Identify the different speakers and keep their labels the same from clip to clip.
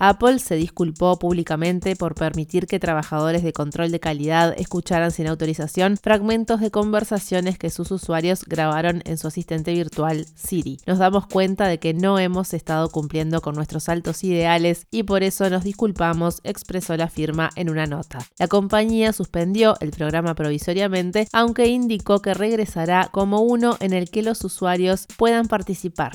Speaker 1: Apple se disculpó públicamente por permitir que trabajadores de control de calidad escucharan sin autorización fragmentos de conversaciones que sus usuarios grabaron en su asistente virtual Siri. Nos damos cuenta de que no hemos estado cumpliendo con nuestros altos ideales y por eso nos disculpamos, expresó la firma en una nota. La compañía suspendió el programa provisoriamente, aunque indicó que regresará como uno en el que los usuarios puedan participar.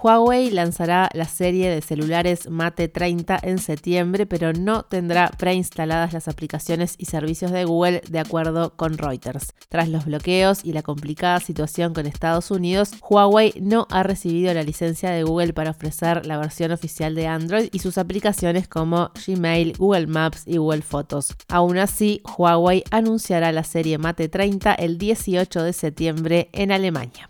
Speaker 1: Huawei lanzará la serie de celulares Mate 30 en septiembre, pero no tendrá preinstaladas las aplicaciones y servicios de Google de acuerdo con Reuters. Tras los bloqueos y la complicada situación con Estados Unidos, Huawei no ha recibido la licencia de Google para ofrecer la versión oficial de Android y sus aplicaciones como Gmail, Google Maps y Google Fotos. Aún así, Huawei anunciará la serie Mate 30 el 18 de septiembre en Alemania.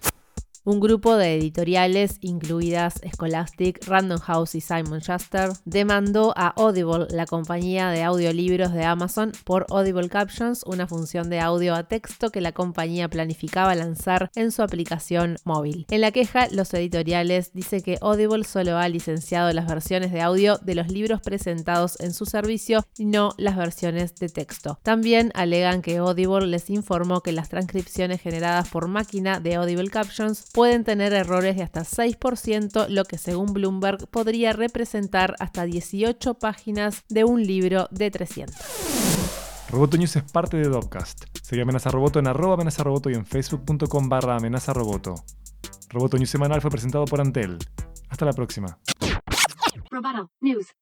Speaker 1: Un grupo de editoriales, incluidas Scholastic, Random House y Simon Schuster, demandó a Audible, la compañía de audiolibros de Amazon, por Audible Captions, una función de audio a texto que la compañía planificaba lanzar en su aplicación móvil. En la queja, los editoriales dicen que Audible solo ha licenciado las versiones de audio de los libros presentados en su servicio y no las versiones de texto. También alegan que Audible les informó que las transcripciones generadas por máquina de Audible Captions pueden tener errores de hasta 6%, lo que según Bloomberg podría representar hasta 18 páginas de un libro de 300.
Speaker 2: Roboto News es parte de Dopcast. Sigue Amenaza Roboto en arroba amenaza roboto y en facebook.com barra amenaza roboto. Roboto News semanal fue presentado por Antel. Hasta la próxima. Roboto News,